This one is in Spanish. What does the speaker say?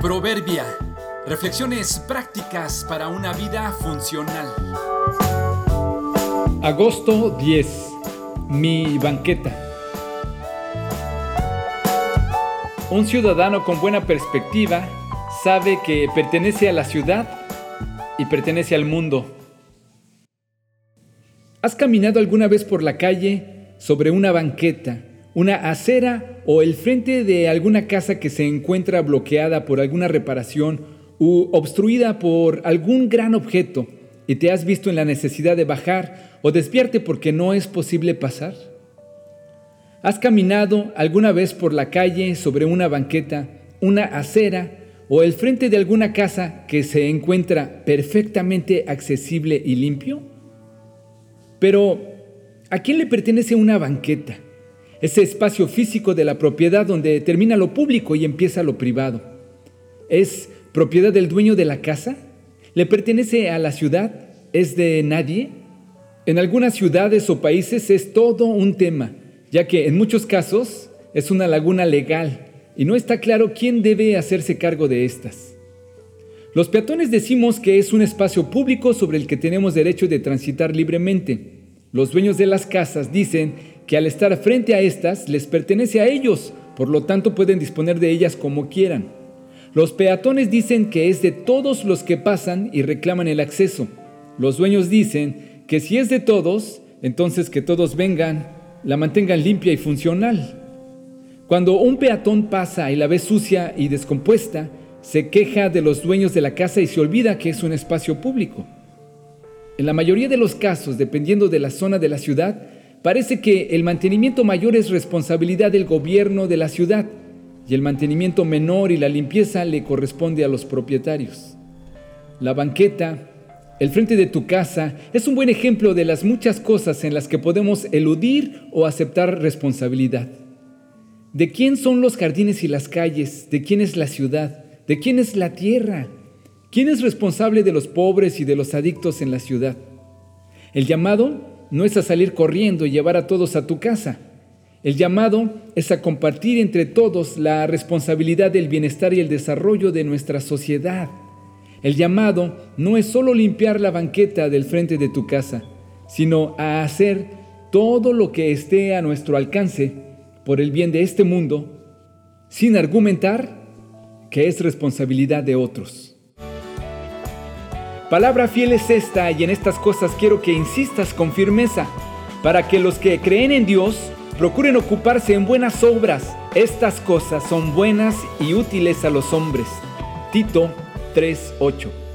Proverbia. Reflexiones prácticas para una vida funcional. Agosto 10. Mi banqueta. Un ciudadano con buena perspectiva sabe que pertenece a la ciudad y pertenece al mundo. ¿Has caminado alguna vez por la calle sobre una banqueta una acera o el frente de alguna casa que se encuentra bloqueada por alguna reparación u obstruida por algún gran objeto y te has visto en la necesidad de bajar o despierte porque no es posible pasar? ¿Has caminado alguna vez por la calle sobre una banqueta, una acera o el frente de alguna casa que se encuentra perfectamente accesible y limpio? Pero, ¿a quién le pertenece una banqueta? Ese espacio físico de la propiedad donde termina lo público y empieza lo privado. ¿Es propiedad del dueño de la casa? ¿Le pertenece a la ciudad? ¿Es de nadie? En algunas ciudades o países es todo un tema, ya que en muchos casos es una laguna legal y no está claro quién debe hacerse cargo de estas. Los peatones decimos que es un espacio público sobre el que tenemos derecho de transitar libremente. Los dueños de las casas dicen que al estar frente a estas les pertenece a ellos, por lo tanto pueden disponer de ellas como quieran. Los peatones dicen que es de todos los que pasan y reclaman el acceso. Los dueños dicen que si es de todos, entonces que todos vengan, la mantengan limpia y funcional. Cuando un peatón pasa y la ve sucia y descompuesta, se queja de los dueños de la casa y se olvida que es un espacio público. En la mayoría de los casos, dependiendo de la zona de la ciudad, parece que el mantenimiento mayor es responsabilidad del gobierno de la ciudad y el mantenimiento menor y la limpieza le corresponde a los propietarios. La banqueta, el frente de tu casa, es un buen ejemplo de las muchas cosas en las que podemos eludir o aceptar responsabilidad. ¿De quién son los jardines y las calles? ¿De quién es la ciudad? ¿De quién es la tierra? ¿Quién es responsable de los pobres y de los adictos en la ciudad? El llamado no es a salir corriendo y llevar a todos a tu casa. El llamado es a compartir entre todos la responsabilidad del bienestar y el desarrollo de nuestra sociedad. El llamado no es solo limpiar la banqueta del frente de tu casa, sino a hacer todo lo que esté a nuestro alcance por el bien de este mundo, sin argumentar que es responsabilidad de otros. Palabra fiel es esta y en estas cosas quiero que insistas con firmeza, para que los que creen en Dios procuren ocuparse en buenas obras. Estas cosas son buenas y útiles a los hombres. Tito 3:8